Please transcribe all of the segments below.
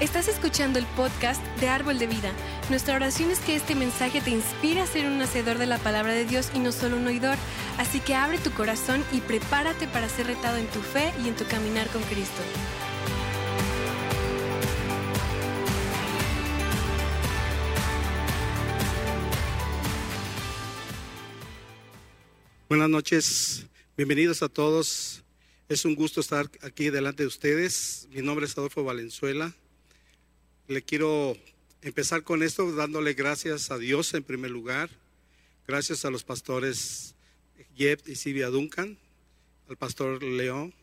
Estás escuchando el podcast de Árbol de Vida. Nuestra oración es que este mensaje te inspire a ser un hacedor de la palabra de Dios y no solo un oidor. Así que abre tu corazón y prepárate para ser retado en tu fe y en tu caminar con Cristo. Buenas noches, bienvenidos a todos. Es un gusto estar aquí delante de ustedes. Mi nombre es Adolfo Valenzuela. Le quiero empezar con esto dándole gracias a Dios en primer lugar, gracias a los pastores Jeb y Silvia Duncan, al pastor León,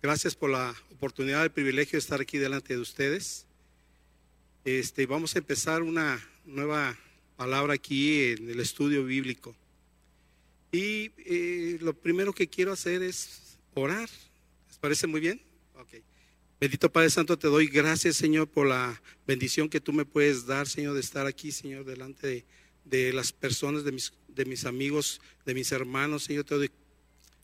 gracias por la oportunidad, el privilegio de estar aquí delante de ustedes. Este, vamos a empezar una nueva palabra aquí en el estudio bíblico. Y eh, lo primero que quiero hacer es orar. ¿Les parece muy bien? Okay. Bendito Padre Santo, te doy gracias, Señor, por la bendición que tú me puedes dar, Señor, de estar aquí, Señor, delante de, las personas, de mis, de mis amigos, de mis hermanos, Señor. Te doy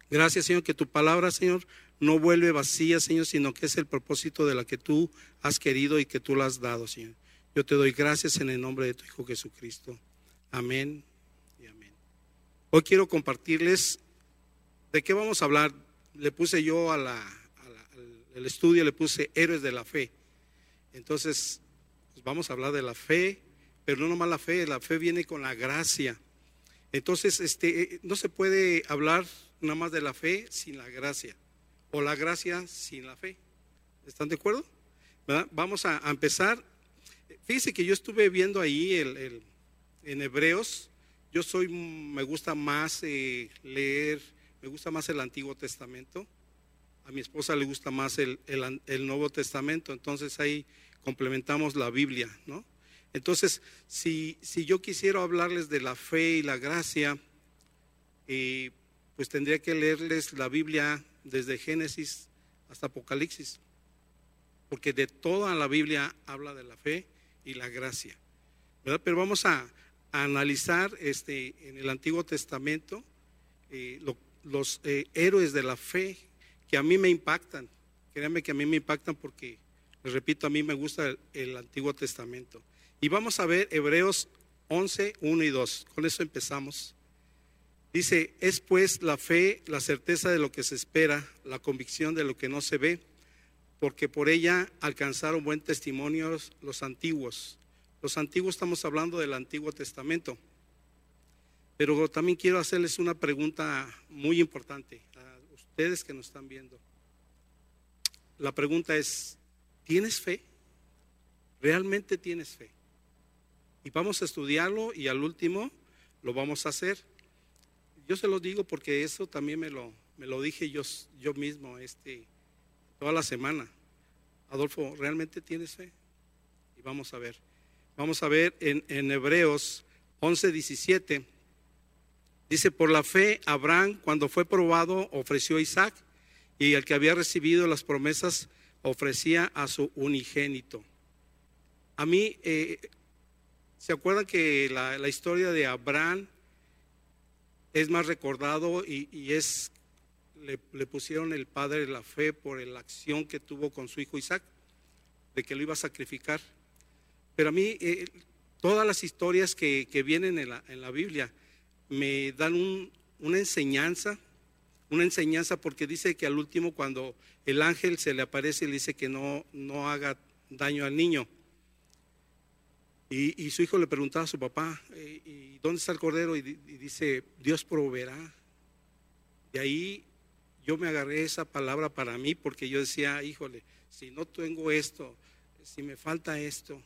gracias, Señor, que tu palabra, Señor, no vuelve vacía, Señor, sino que es el propósito de la que tú has querido y que tú la has dado, Señor. Yo te doy gracias en el nombre de tu Hijo Jesucristo. Amén y amén. Hoy quiero compartirles de qué vamos a hablar. Le puse yo a la, el estudio le puse héroes de la fe. Entonces, pues vamos a hablar de la fe, pero no nomás la fe, la fe viene con la gracia. Entonces, este, eh, no se puede hablar nada más de la fe sin la gracia, o la gracia sin la fe. ¿Están de acuerdo? Vamos a, empezar. Fíjense que yo estuve viendo ahí el, en Hebreos, yo soy, me gusta más eh, leer, me gusta más el Antiguo Testamento a mi esposa le gusta más el, Nuevo Testamento, entonces ahí complementamos la Biblia, ¿no? Entonces, si, yo quisiera hablarles de la fe y la gracia, eh, pues tendría que leerles la Biblia desde Génesis hasta Apocalipsis, porque de toda la Biblia habla de la fe y la gracia, ¿verdad? Pero vamos a, analizar este, en el Antiguo Testamento eh, los eh, héroes de la fe que a mí me impactan. Créanme que a mí me impactan porque, les repito, a mí me gusta el, Antiguo Testamento. Y vamos a ver Hebreos 11, 1 y 2. Con eso empezamos. Dice, es pues la fe, la certeza de lo que se espera, la convicción de lo que no se ve, porque por ella alcanzaron buen testimonio los antiguos. Los antiguos estamos hablando del Antiguo Testamento. Pero también quiero hacerles una pregunta muy importante ustedes que nos están viendo, la pregunta es, ¿tienes fe? ¿Realmente tienes fe? Y vamos a estudiarlo y al último lo vamos a hacer. Yo se lo digo porque eso también me lo, me lo dije yo, yo mismo este, toda la semana. Adolfo, ¿realmente tienes fe? Y vamos a ver. Vamos a ver en, en Hebreos 11, 17 Dice, por la fe, Abraham, cuando fue probado, ofreció a Isaac, y el que había recibido las promesas ofrecía a su unigénito. A mí, eh, ¿se acuerdan que la, historia de Abraham es más recordado y, es, le, pusieron el padre la fe por la acción que tuvo con su hijo Isaac, de que lo iba a sacrificar? Pero a mí, eh, todas las historias que, vienen en la, en la Biblia, me dan una enseñanza, una enseñanza porque dice que al último cuando el ángel se le aparece le dice que no, no haga daño al niño. Y, su hijo le preguntaba a su papá, eh, ¿y dónde está el cordero? Y, dice, Dios proveerá. De ahí yo me agarré esa palabra para mí porque yo decía, híjole, si no tengo esto, si me falta esto,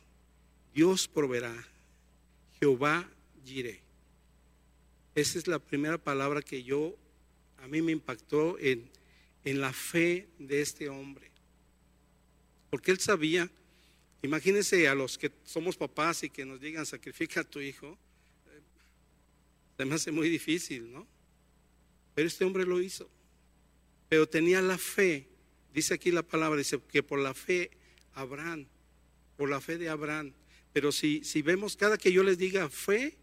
Dios proveerá. Jehová giré. Esa es la primera palabra que yo, a mí me impactó en, en la fe de este hombre. Porque él sabía, imagínense a los que somos papás y que nos digan sacrifica a tu hijo, eh, se me hace muy difícil, ¿no? Pero este hombre lo hizo. Pero tenía la fe, dice aquí la palabra, dice que por la fe Abraham, por la fe de Abraham. Pero si, si vemos cada que yo les diga fe,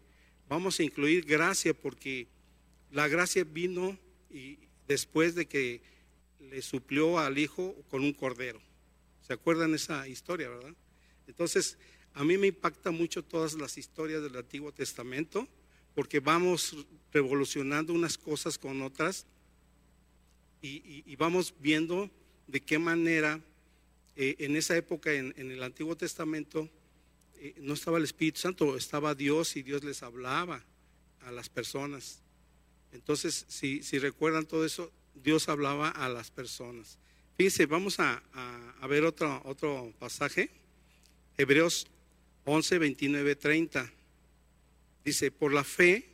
vamos a incluir gracia porque la gracia vino y después de que le suplió al hijo con un cordero. ¿Se acuerdan esa historia, verdad? Entonces, a mí me impacta mucho todas las historias del Antiguo Testamento, porque vamos revolucionando unas cosas con otras y, vamos viendo de qué manera eh, en esa época, en, el Antiguo Testamento, eh, no estaba el Espíritu Santo, estaba Dios y Dios les hablaba a las personas. Entonces, si, si recuerdan todo eso, Dios hablaba a las personas. Fíjense, vamos a, ver otro, otro pasaje. Hebreos 11, 29, 30. Dice, por la fe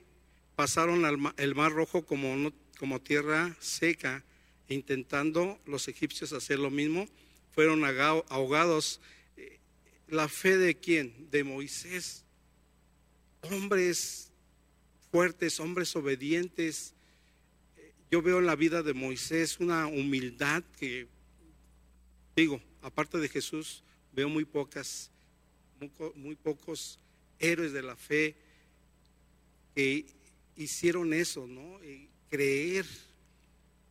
pasaron el mar rojo como, como tierra seca, intentando los egipcios hacer lo mismo, fueron ahogados. ¿La fe de quién? De Moisés. Hombres fuertes, hombres obedientes. Yo veo en la vida de Moisés una humildad que, digo, aparte de Jesús, veo muy pocas, muy, pocos héroes de la fe que hicieron eso, ¿no? Creer,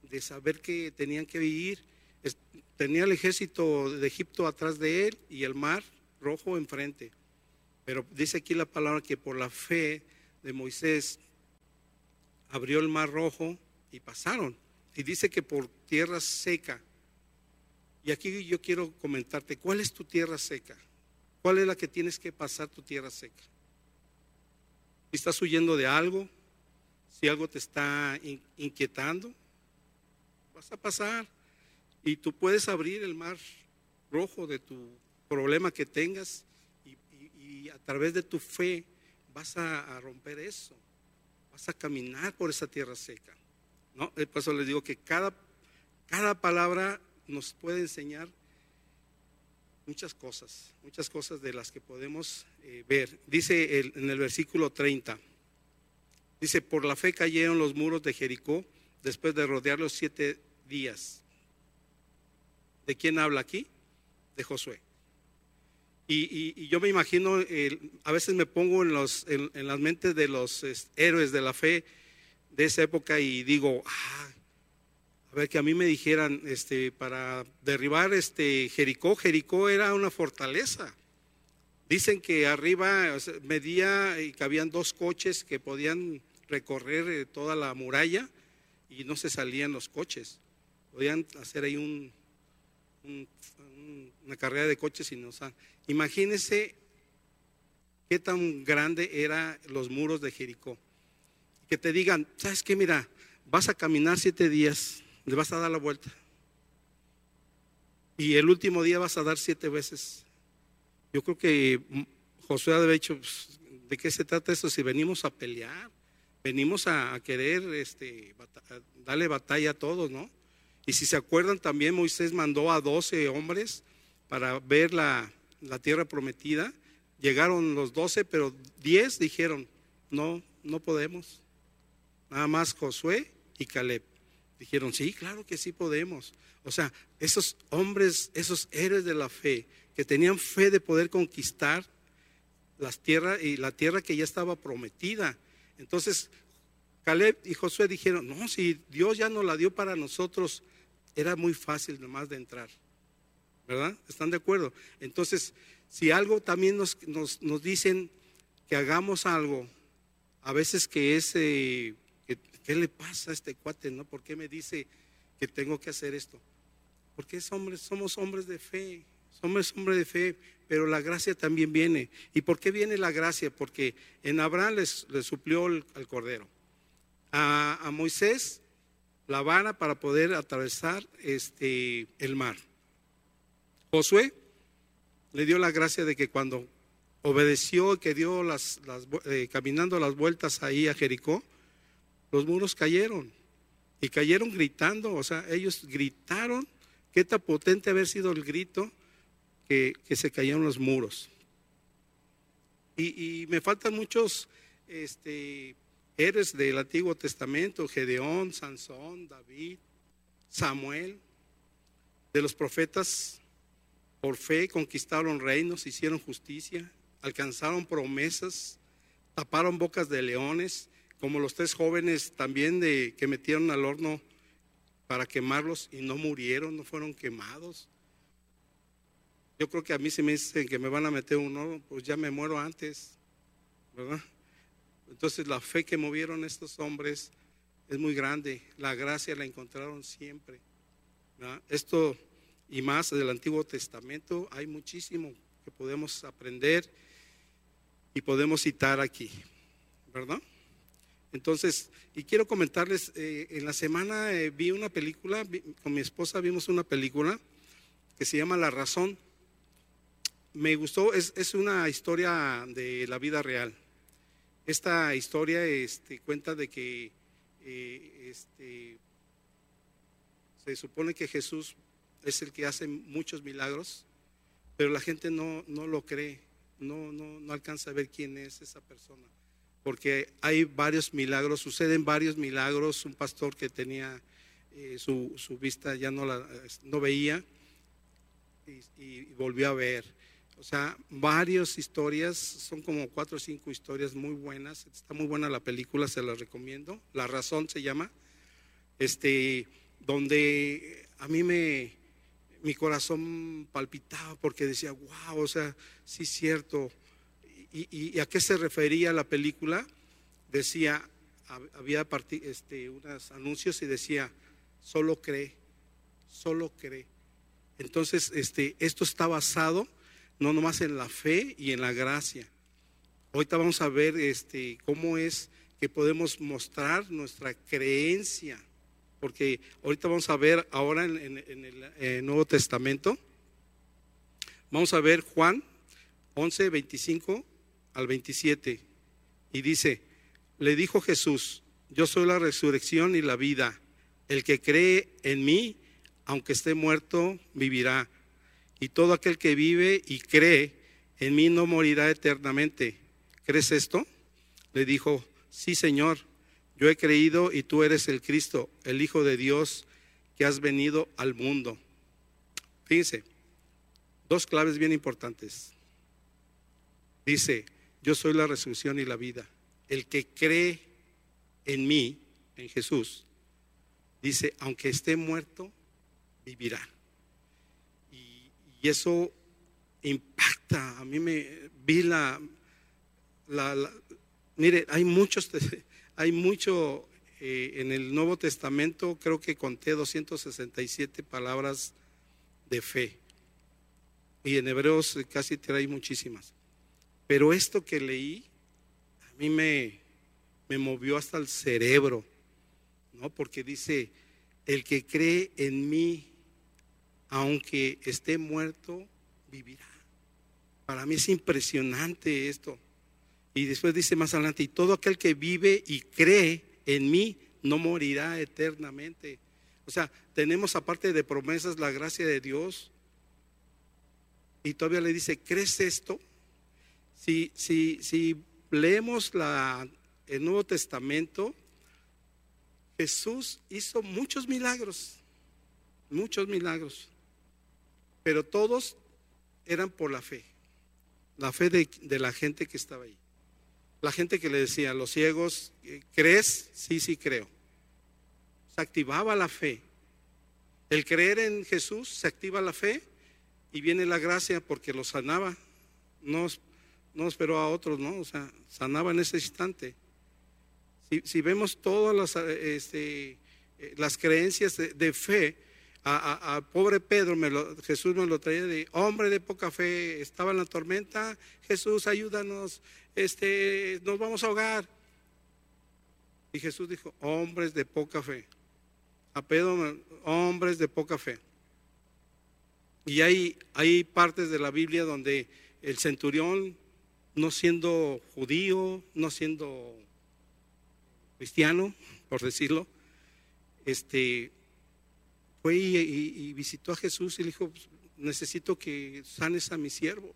de saber que tenían que vivir. Tenía el ejército de Egipto atrás de él y el mar rojo enfrente. Pero dice aquí la palabra que por la fe de Moisés abrió el mar rojo y pasaron. Y dice que por tierra seca. Y aquí yo quiero comentarte, ¿cuál es tu tierra seca? ¿Cuál es la que tienes que pasar tu tierra seca? Si estás huyendo de algo, si algo te está inquietando, vas a pasar. Y tú puedes abrir el mar rojo de tu problema que tengas y, a través de tu fe vas a, romper eso. Vas a caminar por esa tierra seca. ¿no? Por eso les digo que cada, cada palabra nos puede enseñar muchas cosas, muchas cosas de las que podemos eh, ver. Dice en el versículo 30, dice, por la fe cayeron los muros de Jericó después de rodearlos siete días. ¿De quién habla aquí? De Josué. Y, yo me imagino, a veces me pongo en, los, en, las mentes de los héroes de la fe de esa época y digo, ah, a ver, que a mí me dijeran, este, para derribar este Jericó, Jericó era una fortaleza. Dicen que arriba medía y cabían dos coches que podían recorrer eh, toda la muralla y no se salían los coches. Podían hacer ahí un, una carrera de coches y no Imagínense qué tan grande eran los muros de Jericó. Que te digan, ¿sabes qué? Mira, vas a caminar siete días le vas a dar la vuelta. Y el último día vas a dar siete veces. Yo creo que Josué ha dicho, pues, ¿de qué se trata esto? Si venimos a pelear, venimos a, querer este, darle batalla a todos, ¿no? Y si se acuerdan, también Moisés mandó a doce hombres para ver la, la tierra prometida. Llegaron los doce, pero diez dijeron, no, no podemos. Nada más Josué y Caleb. Dijeron, sí, claro que sí podemos. O sea, esos hombres, esos héroes de la fe, que tenían fe de poder conquistar las tierras y la tierra que ya estaba prometida. Entonces, Caleb y Josué dijeron, no, si Dios ya nos la dio para nosotros, era muy fácil nomás de entrar. ¿Verdad? ¿Están de acuerdo? Entonces, si algo también nos, nos, dicen que hagamos algo, a veces que es eh, ¿Qué le pasa a este cuate? ¿No? ¿Por qué me dice que tengo que hacer esto? Porque es somos hombres de fe, somos hombres de fe, pero la gracia también viene. ¿Y por qué viene la gracia? Porque en Abraham les, suplió el, cordero. A, Moisés la vara para poder atravesar este, el mar. Josué le dio la gracia de que cuando obedeció, que dio las, eh, caminando las vueltas ahí a Jericó, los muros cayeron. Y cayeron gritando, o sea, ellos gritaron, qué tan potente haber sido el grito que, se cayeron los muros. Y, me faltan muchos este, héroes del Antiguo Testamento, Gedeón, Sansón, David, Samuel, de los profetas, por fe conquistaron reinos, hicieron justicia, alcanzaron promesas, taparon bocas de leones, como los tres jóvenes también de, que metieron al horno para quemarlos y no murieron, no fueron quemados. Yo creo que a mí si me dicen que me van a meter uno, pues ya me muero antes, ¿verdad? Entonces la fe que movieron estos hombres es muy grande. La gracia la encontraron siempre. Esto y más del Antiguo Testamento hay muchísimo que podemos aprender y podemos citar aquí, ¿verdad? Entonces, y quiero comentarles, eh, en la semana eh, vi una película, con mi esposa vimos una película que se llama La Razón. Me gustó, es, es una historia de la vida real. Esta historia este, cuenta de que eh, este, se supone que Jesús es el que hace muchos milagros, pero la gente no, no lo cree, no, no, no alcanza a ver quién es esa persona porque hay varios milagros, suceden varios milagros. Un pastor que tenía eh, su, vista ya no, la, no veía y, volvió a ver. O sea, varias historias, son como cuatro o cinco historias muy buenas. Está muy buena la película, se la recomiendo. La razón se llama, este, donde a mí me, mi corazón palpitaba porque decía, wow, o sea, sí es cierto ¿Y, a qué se refería la película? Decía, había este, unos anuncios y decía, solo cree, solo cree. Entonces, este, esto está basado no nomás en la fe y en la gracia. Ahorita vamos a ver este, cómo es que podemos mostrar nuestra creencia, porque ahorita vamos a ver ahora en, el eh, Nuevo Testamento, vamos a ver Juan 11, 25 al 27 y dice, le dijo Jesús, yo soy la resurrección y la vida. El que cree en mí, aunque esté muerto, vivirá. Y todo aquel que vive y cree en mí no morirá eternamente. ¿Crees esto? Le dijo, sí Señor, yo he creído y tú eres el Cristo, el Hijo de Dios que has venido al mundo. Fíjense, dos claves bien importantes. Dice, yo soy la resurrección y la vida. El que cree en mí, en Jesús, dice, aunque esté muerto, vivirá. Y, eso impacta. A mí me vi la, la, mire, hay muchos, hay mucho eh, en el Nuevo Testamento, creo que conté 267 palabras de fe. Y en Hebreos casi trae muchísimas. Pero esto que leí, a mí me, me movió hasta el cerebro, ¿no? Porque dice, el que cree en mí, aunque esté muerto, vivirá. Para mí es impresionante esto. Y después dice más adelante, y todo aquel que vive y cree en mí, no morirá eternamente. O sea, tenemos aparte de promesas la gracia de Dios. Y todavía le dice, ¿crees esto? Si, si, si leemos la, el Nuevo Testamento, Jesús hizo muchos milagros, muchos milagros, pero todos eran por la fe, la fe de, de la gente que estaba ahí. La gente que le decía los ciegos, ¿crees? Sí, sí creo. Se activaba la fe. El creer en Jesús se activa la fe y viene la gracia porque lo sanaba. No no esperó a otros, ¿no? O sea, sanaba en ese instante. Si, vemos todas las, este, eh, las creencias de, fe, a, pobre Pedro, Jesús me lo traía de hombre de poca fe, estaba en la tormenta, Jesús, ayúdanos, este, nos vamos a ahogar. Y Jesús dijo, hombres de poca fe. A Pedro, hombres de poca fe. Y hay, hay partes de la Biblia donde el centurión no siendo judío, no siendo cristiano, por decirlo, este, fue y, visitó a Jesús y le dijo, pues, necesito que sanes a mi siervo.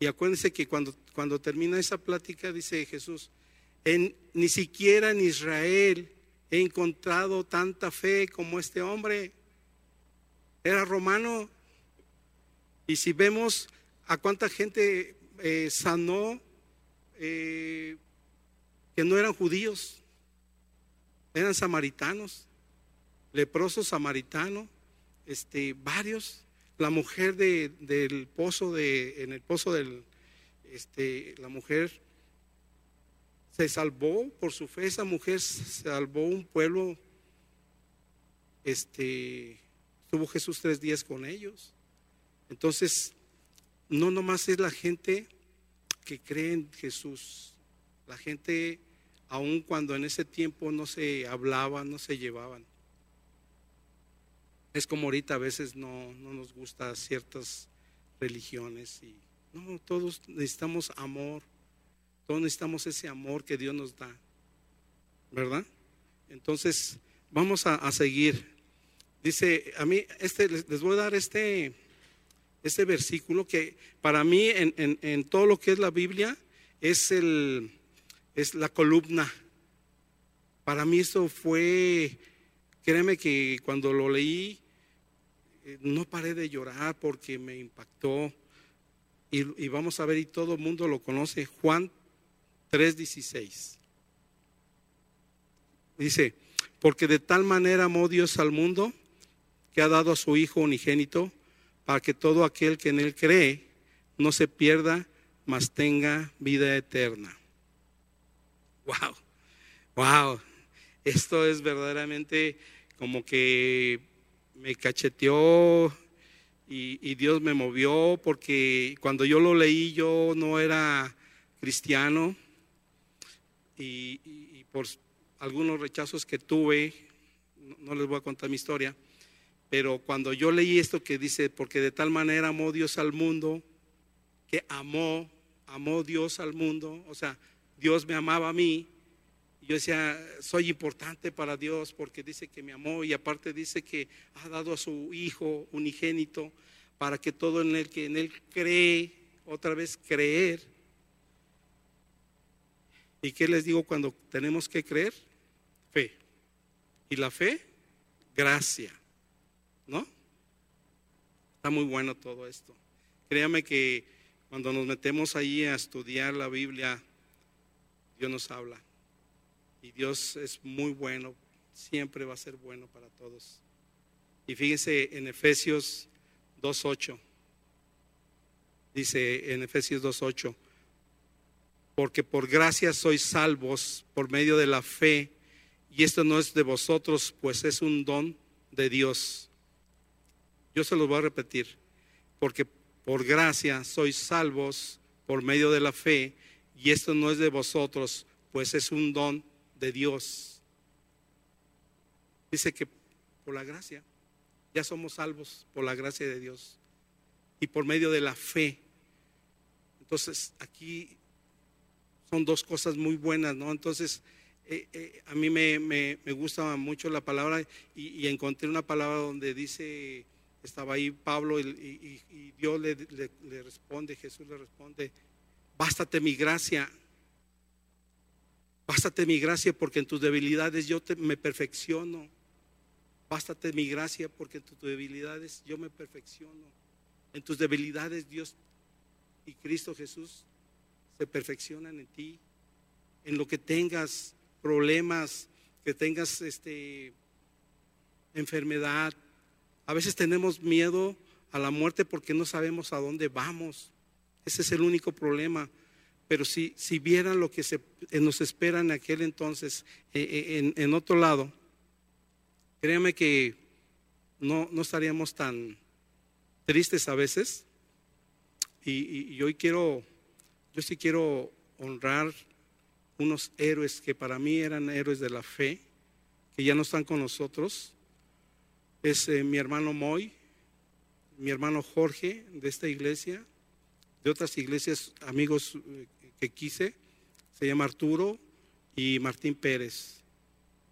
Y acuérdense que cuando, cuando termina esa plática, dice Jesús, ni siquiera en Israel he encontrado tanta fe como este hombre. Era romano. Y si vemos a cuánta gente eh, sanó eh, que no eran judíos, eran samaritanos, leprosos samaritanos, este, varios. la mujer de, del pozo de, en el pozo del, este, la mujer se salvó por su fe, esa mujer salvó un pueblo, este, estuvo Jesús tres días con ellos. Entonces, no nomás es la gente que cree en Jesús, la gente, aun cuando en ese tiempo no se hablaban, no se llevaban. Es como ahorita a veces no, no nos gusta ciertas religiones y no, todos necesitamos amor, todos necesitamos ese amor que Dios nos da, ¿verdad? Entonces, vamos a, seguir. Dice, a mí, este, les voy a dar este, este versículo que para mí en, en, todo lo que es la Biblia es, el, es la columna. Para mí eso fue, créeme que cuando lo leí, eh, no paré de llorar porque me impactó. Y, y vamos a ver, y todo el mundo lo conoce, Juan 3:16. Dice, porque de tal manera amó Dios al mundo que ha dado a su Hijo unigénito para que todo aquel que en él cree no se pierda, mas tenga vida eterna. Wow, wow, esto es verdaderamente como que me cacheteó y, y, Dios me movió porque cuando yo lo leí yo no era cristiano. Y, y por algunos rechazos que tuve, no les voy a contar mi historia, pero cuando yo leí esto que dice, porque de tal manera amó Dios al mundo, que amó, amó Dios al mundo, o sea, Dios me amaba a mí, yo decía, soy importante para Dios porque dice que me amó y aparte dice que ha dado a su Hijo unigénito para que todo en él que en él cree, otra vez creer. ¿Y qué les digo cuando tenemos que creer? Fe. ¿Y la fe? Gracia. ¿No? Está muy bueno todo esto. Créame que cuando nos metemos ahí a estudiar la Biblia, Dios nos habla. Y Dios es muy bueno, siempre va a ser bueno para todos. Y fíjense en Efesios 2.8. Dice en Efesios 2.8, porque por gracia sois salvos por medio de la fe, y esto no es de vosotros, pues es un don de Dios yo se los voy a repetir, porque por gracia sois salvos por medio de la fe, y esto no es de vosotros, pues es un don de Dios. Dice que por la gracia, ya somos salvos por la gracia de Dios y por medio de la fe. Entonces, aquí son dos cosas muy buenas, ¿no? Entonces, eh, eh, a mí me, gusta mucho la palabra y encontré una palabra donde dice estaba ahí Pablo y, Dios le, responde, Jesús le responde, bástate mi gracia, bástate mi gracia porque en tus debilidades yo te, me perfecciono, bástate mi gracia porque en tus debilidades yo me perfecciono, en tus debilidades Dios y Cristo Jesús se perfeccionan en ti, en lo que tengas problemas, que tengas este enfermedad, a veces tenemos miedo a la muerte porque no sabemos a dónde vamos. Ese es el único problema. Pero si, si vieran lo que eh, nos espera en aquel entonces, eh, eh, en, otro lado, créanme que no, no estaríamos tan tristes a veces. Y, hoy quiero, yo sí quiero honrar unos héroes que para mí eran héroes de la fe, que ya no están con nosotros es mi hermano Moy, mi hermano Jorge de esta iglesia, de otras iglesias, amigos que quise, se llama Arturo y Martín Pérez.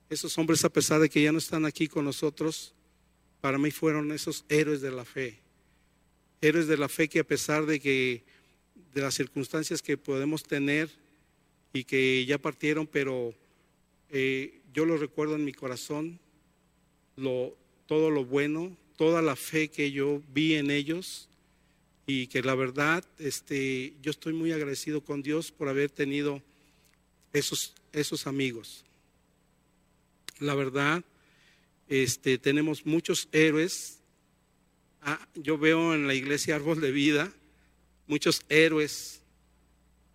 Esos hombres, a pesar de que ya no están aquí con nosotros, para mí fueron esos héroes de la fe. Héroes de la fe que a pesar de que de las circunstancias que podemos tener y que ya partieron, pero eh, yo lo recuerdo en mi corazón, todo lo bueno, toda la fe que yo vi en ellos y que la verdad, este, yo estoy muy agradecido con Dios por haber tenido esos, esos amigos. La verdad, este, tenemos muchos héroes ah, yo veo en la iglesia Árbol de Vida muchos héroes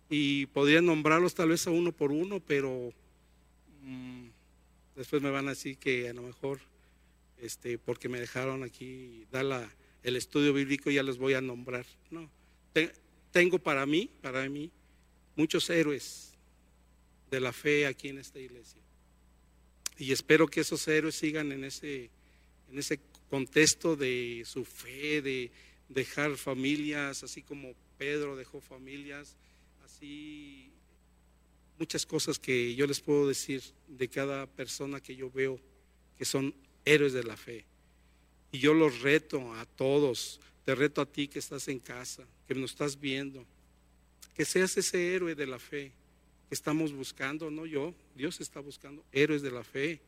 y podría nombrarlos tal vez a uno por uno, pero mm, después me van a decir que a lo mejor, este, porque me dejaron aquí dar la, el estudio bíblico, ya los voy a nombrar. No, tengo para mí, para mí, muchos héroes de la fe aquí en esta iglesia. Y espero que esos héroes sigan en ese, en ese contexto de su fe, de dejar familias, así como Pedro dejó familias, así muchas cosas que yo les puedo decir de cada persona que yo veo que son héroes de la fe. Y yo los reto a todos, te reto a ti que estás en casa, que nos estás viendo, que seas ese héroe de la fe que estamos buscando, no yo, Dios está buscando héroes de la fe,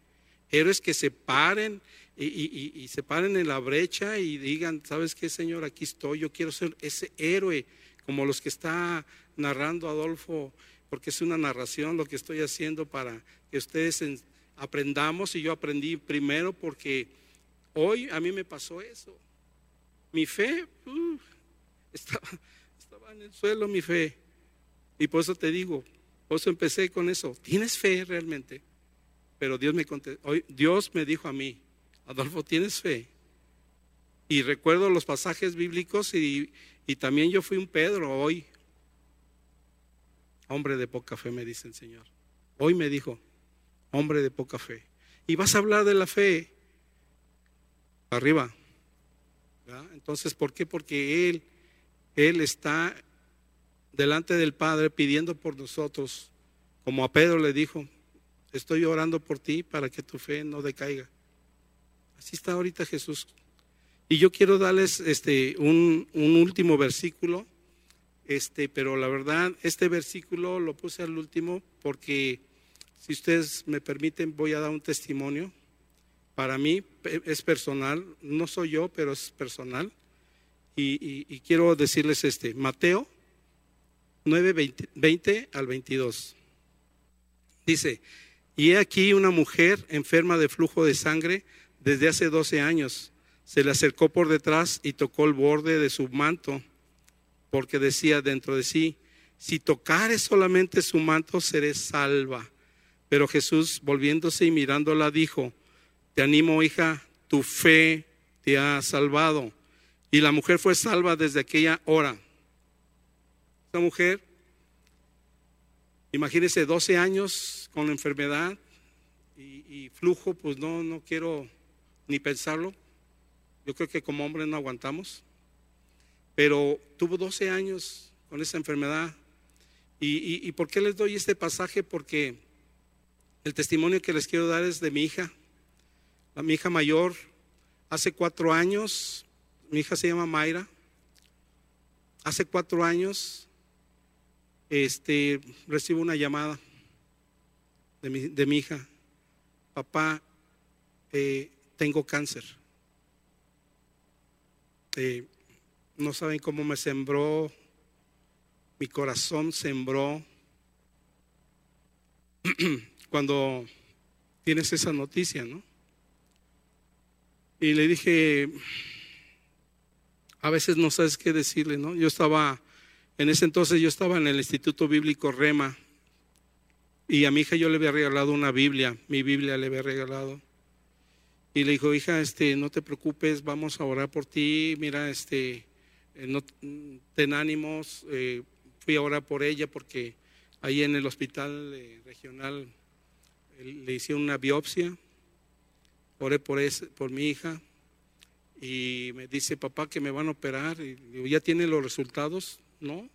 héroes que se paren y, se paren en la brecha y digan, ¿sabes qué, Señor? Aquí estoy, yo quiero ser ese héroe, como los que está narrando Adolfo, porque es una narración lo que estoy haciendo para que ustedes aprendamos y yo aprendí primero porque hoy a mí me pasó eso. Mi fe uh, estaba, estaba en el suelo, mi fe. Y por eso te digo, por eso empecé con eso. ¿Tienes fe realmente? Pero Dios me hoy Dios me dijo a mí, Adolfo, ¿tienes fe? Y recuerdo los pasajes bíblicos y, y también yo fui un Pedro hoy. Hombre de poca fe, me dice el Señor. Hoy me dijo, hombre de poca fe. Y vas a hablar de la fe arriba. Entonces, ¿por qué? Porque Él, Él está delante del Padre pidiendo por nosotros, como a Pedro le dijo, estoy orando por ti para que tu fe no decaiga. Así está ahorita Jesús. Y yo quiero darles este, un, un último versículo, este, pero la verdad, este versículo lo puse al último porque, si ustedes me permiten, voy a dar un testimonio. Para mí es personal, no soy yo, pero es personal. Y, quiero decirles este, Mateo 9, 20, al 22. Dice, y he aquí una mujer enferma de flujo de sangre desde hace 12 años. Se le acercó por detrás y tocó el borde de su manto, porque decía dentro de sí, si tocare solamente su manto, seré salva. Pero Jesús, volviéndose y mirándola, dijo, te animo, hija, tu fe te ha salvado. Y la mujer fue salva desde aquella hora. Esta mujer, imagínese 12 años con la enfermedad y, flujo, pues no, no quiero ni pensarlo. Yo creo que como hombre no aguantamos. Pero tuvo 12 años con esa enfermedad. ¿Y, y por qué les doy este pasaje? Porque el testimonio que les quiero dar es de mi hija mi hija mayor, hace cuatro años, mi hija se llama Mayra, hace cuatro años, este, recibo una llamada de mi, de mi hija, papá, eh, tengo cáncer. Eh, no saben cómo me sembró, mi corazón sembró. Cuando tienes esa noticia, ¿no? Y le dije, a veces no sabes qué decirle, ¿no? Yo estaba, en ese entonces yo estaba en el Instituto Bíblico Rema y a mi hija yo le había regalado una Biblia, mi Biblia le había regalado. Y le dijo, hija, este, no te preocupes, vamos a orar por ti, mira, este, eh, no, ten ánimos, eh, fui a orar por ella porque ahí en el hospital eh, regional le hicieron una biopsia oré por, por mi hija y me dice, papá, que me van a operar. Y ¿ya tienen los resultados? No.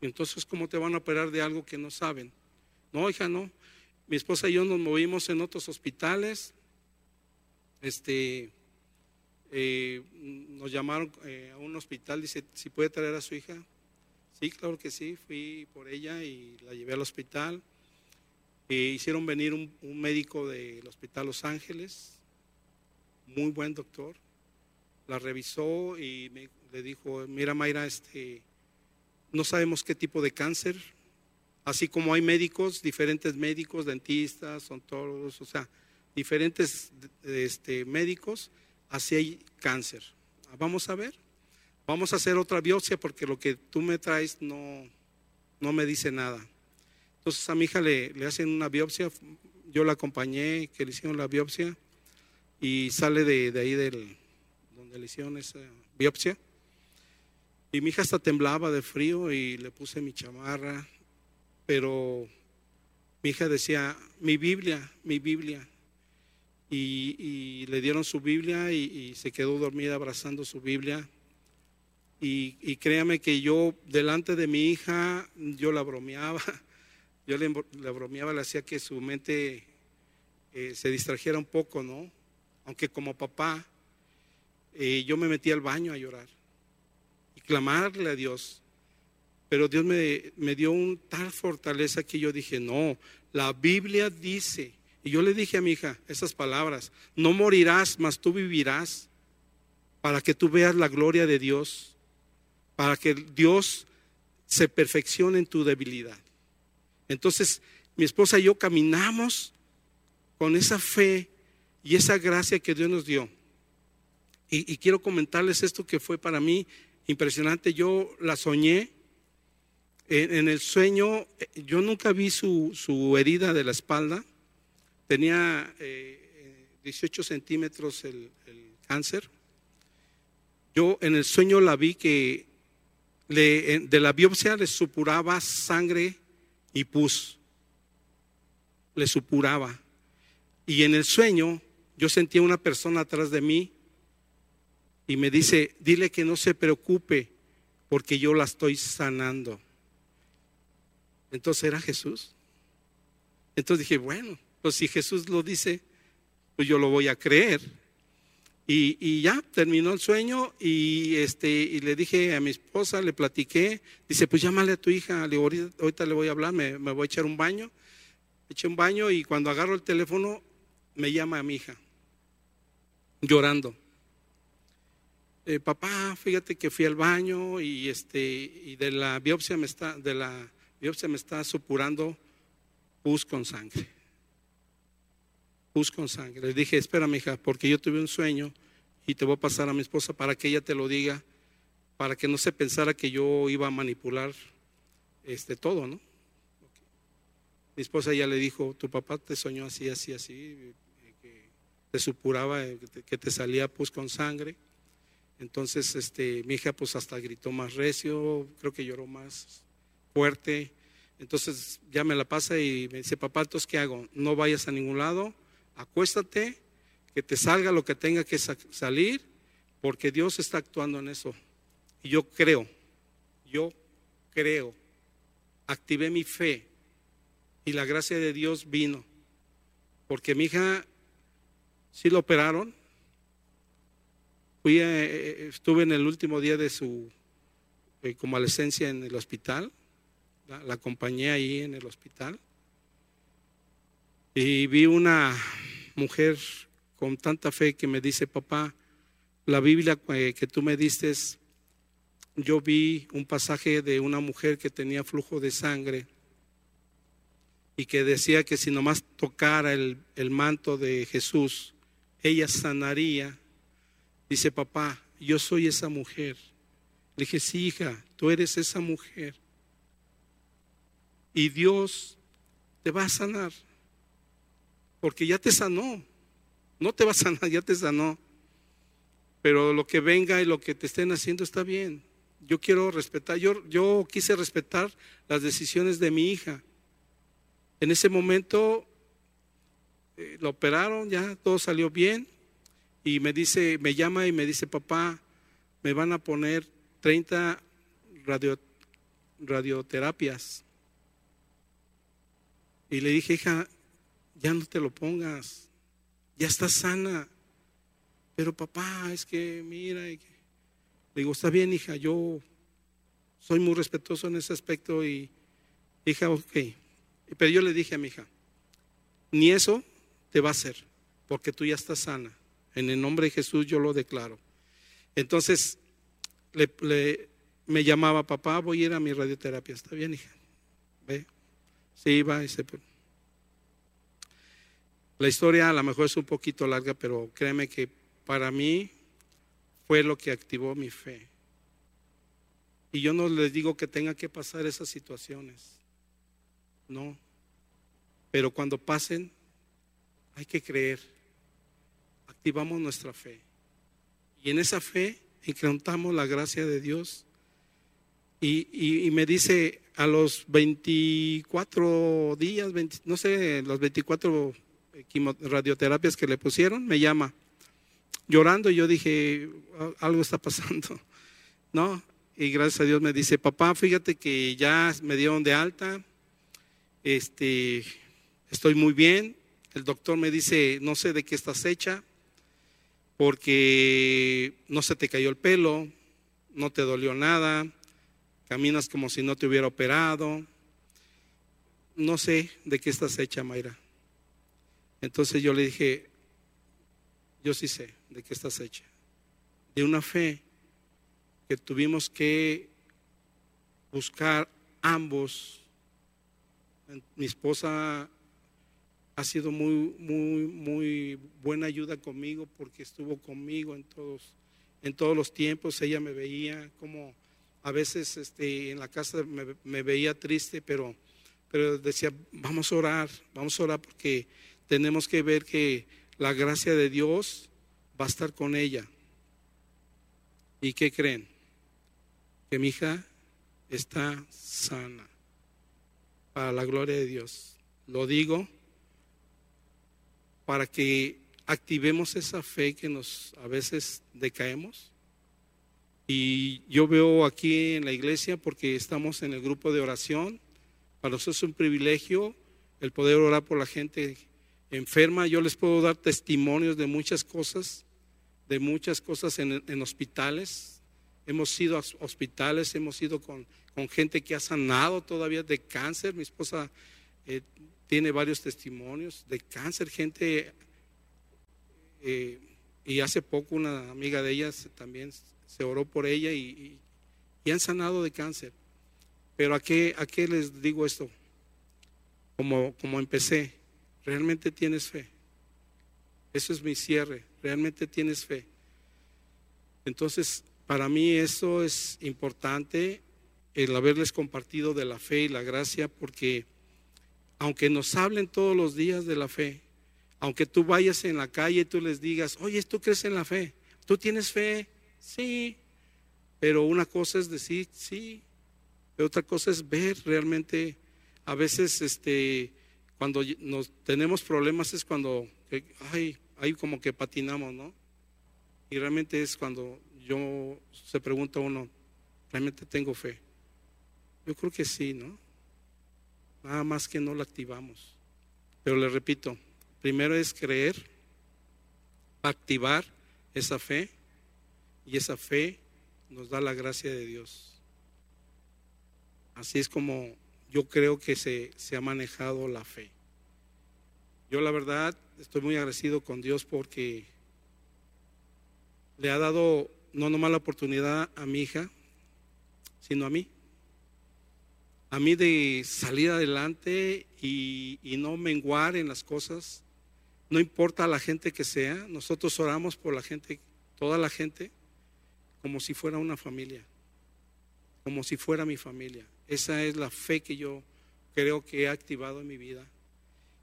Entonces, ¿cómo te van a operar de algo que no saben? No, hija, no. Mi esposa y yo nos movimos en otros hospitales. Este, eh, nos llamaron eh, a un hospital, dice, si puede traer a su hija. Sí, claro que sí, fui por ella y la llevé al hospital. Eh, hicieron venir un, médico del Hospital Los Ángeles, muy buen doctor, la revisó y me, le dijo, mira Mayra, este, no sabemos qué tipo de cáncer, así como hay médicos, diferentes médicos, dentistas, son todos, o sea, diferentes este, médicos, así hay cáncer. vamos a ver, vamos a hacer otra biopsia porque lo que tú me traes no, no me dice nada. Entonces a mi hija le, hacen una biopsia, yo la acompañé, que le hicieron la biopsia y sale de, ahí del, donde le hicieron esa biopsia. Y mi hija hasta temblaba de frío y le puse mi chamarra, pero mi hija decía, mi Biblia, mi Biblia. Y, le dieron su Biblia y, y, se quedó dormida abrazando su Biblia. Y, y, créame que yo, delante de mi hija, yo la bromeaba, yo le, bromeaba, le hacía que su mente eh, se distrajera un poco, ¿no? Aunque como papá, eh, yo me metí al baño a llorar y clamarle a Dios. Pero Dios me, me dio un tal fortaleza que yo dije, no, la Biblia dice, y yo le dije a mi hija esas palabras, no morirás, mas tú vivirás, para que tú veas la gloria de Dios, para que Dios se perfeccione en tu debilidad. Entonces, mi esposa y yo caminamos con esa fe y esa gracia que Dios nos dio. Y, quiero comentarles esto que fue para mí impresionante. Yo la soñé. En, el sueño, yo nunca vi su, su, herida de la espalda. Tenía eh, 18 centímetros el, cáncer. Yo en el sueño la vi que de la biopsia le supuraba sangre y pus. Le supuraba. Y en el sueño yo sentía una persona atrás de mí y me dice, dile que no se preocupe porque yo la estoy sanando. Entonces era Jesús. Entonces dije, bueno, pues si Jesús lo dice, pues yo lo voy a creer. Y, ya terminó el sueño y, este, y le dije a mi esposa, le platiqué, dice, pues llámale a tu hija, le digo, ahorita, ahorita, le voy a hablar, me, me voy a echar un baño. Eché un baño y cuando agarro el teléfono me llama a mi hija, llorando. Eh, papá, fíjate que fui al baño y este y de la biopsia me está de la biopsia me está supurando pus con sangre. Pus con sangre. Le dije, espera, hija, porque yo tuve un sueño y te voy a pasar a mi esposa para que ella te lo diga, para que no se pensara que yo iba a manipular este todo, ¿no? Mi esposa ya le dijo, tu papá te soñó así, así, así, que te supuraba, que te salía pus con sangre. Entonces, este, mi hija pues hasta gritó más recio, creo que lloró más fuerte. Entonces ya me la pasa y me dice, papá, entonces ¿qué hago? No vayas a ningún lado, acuéstate, que te salga lo que tenga que salir, porque Dios está actuando en eso. Y yo creo, yo creo, activé mi fe y la gracia de Dios vino, porque mi hija sí lo operaron, Fui, eh, estuve en el último día de su eh, convalescencia en el hospital, la, la, acompañé ahí en el hospital y vi una mujer con tanta fe que me dice, papá, la Biblia eh, que tú me diste, yo vi un pasaje de una mujer que tenía flujo de sangre y que decía que si nomás tocara el, el manto de Jesús, ella sanaría Dice, papá, yo soy esa mujer. Le dije, sí, hija, tú eres esa mujer. Y Dios te va a sanar. Porque ya te sanó. No te va a sanar, ya te sanó. Pero lo que venga y lo que te estén haciendo está bien. Yo quiero respetar, yo, quise respetar las decisiones de mi hija. En ese momento eh, lo operaron, ya todo salió bien y me dice, me llama y me dice, papá, me van a poner 30 radio, radioterapias. Y le dije, hija, ya no te lo pongas, ya estás sana. Pero papá, es que mira, le digo, está bien, hija, yo soy muy respetuoso en ese aspecto y, hija, ok. Pero yo le dije a mi hija, ni eso te va a hacer, porque tú ya estás sana. En el nombre de Jesús yo lo declaro. Entonces le, me llamaba, papá, voy a ir a mi radioterapia. Está bien, hija. Ve. Sí, iba y se... La historia a lo mejor es un poquito larga, pero créeme que para mí fue lo que activó mi fe. Y yo no les digo que tenga que pasar esas situaciones. No. Pero cuando pasen, hay que creer. Activamos nuestra fe. Y en esa fe encontramos la gracia de Dios. Y, me dice a los 24 días, no sé, los 24 radioterapias que le pusieron, me llama llorando y yo dije, algo está pasando, ¿no? Y gracias a Dios me dice, papá, fíjate que ya me dieron de alta, este, estoy muy bien. El doctor me dice, no sé de qué estás hecha, porque no se te cayó el pelo, no te dolió nada, caminas como si no te hubiera operado. No sé de qué estás hecha, Mayra. Entonces yo le dije, yo sí sé de qué estás hecha. De una fe que tuvimos que buscar ambos. Mi esposa ha sido muy, muy, muy buena ayuda conmigo porque estuvo conmigo en todos, en todos los tiempos. Ella me veía como a veces este, en la casa me, veía triste, pero, pero decía, vamos a orar, vamos a orar porque tenemos que ver que la gracia de Dios va a estar con ella. ¿Y qué creen? Que mi hija está sana para la gloria de Dios. Lo digo para que activemos esa fe que nos a veces decaemos. Y yo veo aquí en la iglesia, porque estamos en el grupo de oración, para nosotros es un privilegio el poder orar por la gente enferma. Yo les puedo dar testimonios de muchas cosas, de muchas cosas en, hospitales. Hemos ido a hospitales, hemos ido con, con, gente que ha sanado todavía de cáncer. Mi esposa eh, tiene varios testimonios de cáncer, gente, eh, y hace poco una amiga de ellas también se oró por ella y, han sanado de cáncer. Pero ¿a qué, ¿a qué les digo esto? Como, como empecé, realmente tienes fe. Eso es mi cierre, realmente tienes fe. Entonces, para mí eso es importante, el haberles compartido de la fe y la gracia, porque aunque nos hablen todos los días de la fe, aunque tú vayas en la calle y tú les digas, oye, ¿tú crees en la fe? ¿Tú tienes fe? Sí. Pero una cosa es decir sí, pero otra cosa es ver realmente. A veces, este, cuando nos tenemos problemas es cuando, ay, ahí como que patinamos, ¿no? Y realmente es cuando yo se pregunta uno, ¿realmente tengo fe? Yo creo que sí, ¿no? Nada más que no la activamos. Pero le repito, primero es creer, activar esa fe y esa fe nos da la gracia de Dios. Así es como yo creo que se, se ha manejado la fe. Yo la verdad estoy muy agradecido con Dios porque le ha dado no nomás la oportunidad a mi hija, sino a mí a mí de salir adelante y, no menguar en las cosas. No importa la gente que sea, nosotros oramos por la gente, toda la gente, como si fuera una familia, como si fuera mi familia. Esa es la fe que yo creo que he activado en mi vida.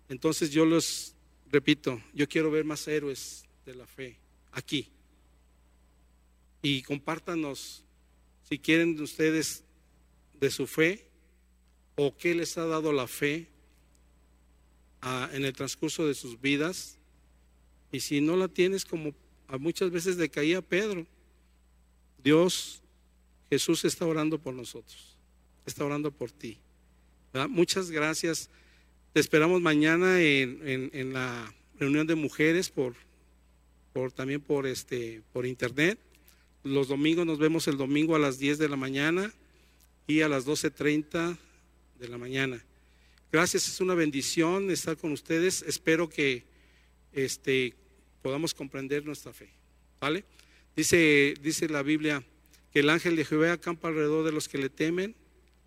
Entonces yo los repito, yo quiero ver más héroes de la fe aquí. Y compártanos, si quieren ustedes, de su fe o qué les ha dado la fe en el transcurso de sus vidas. Y si no la tienes, como muchas veces decaía Pedro, Dios, Jesús está orando por nosotros, está orando por ti. Muchas gracias. Te esperamos mañana en, la reunión de mujeres por, por también por este por internet. Los domingos nos vemos el domingo a las 10 de la mañana y a las 12:30 de la mañana. Gracias, es una bendición estar con ustedes. Espero que este, podamos comprender nuestra fe. ¿Vale? Dice, dice la Biblia que el ángel de Jehová acampa alrededor de los que le temen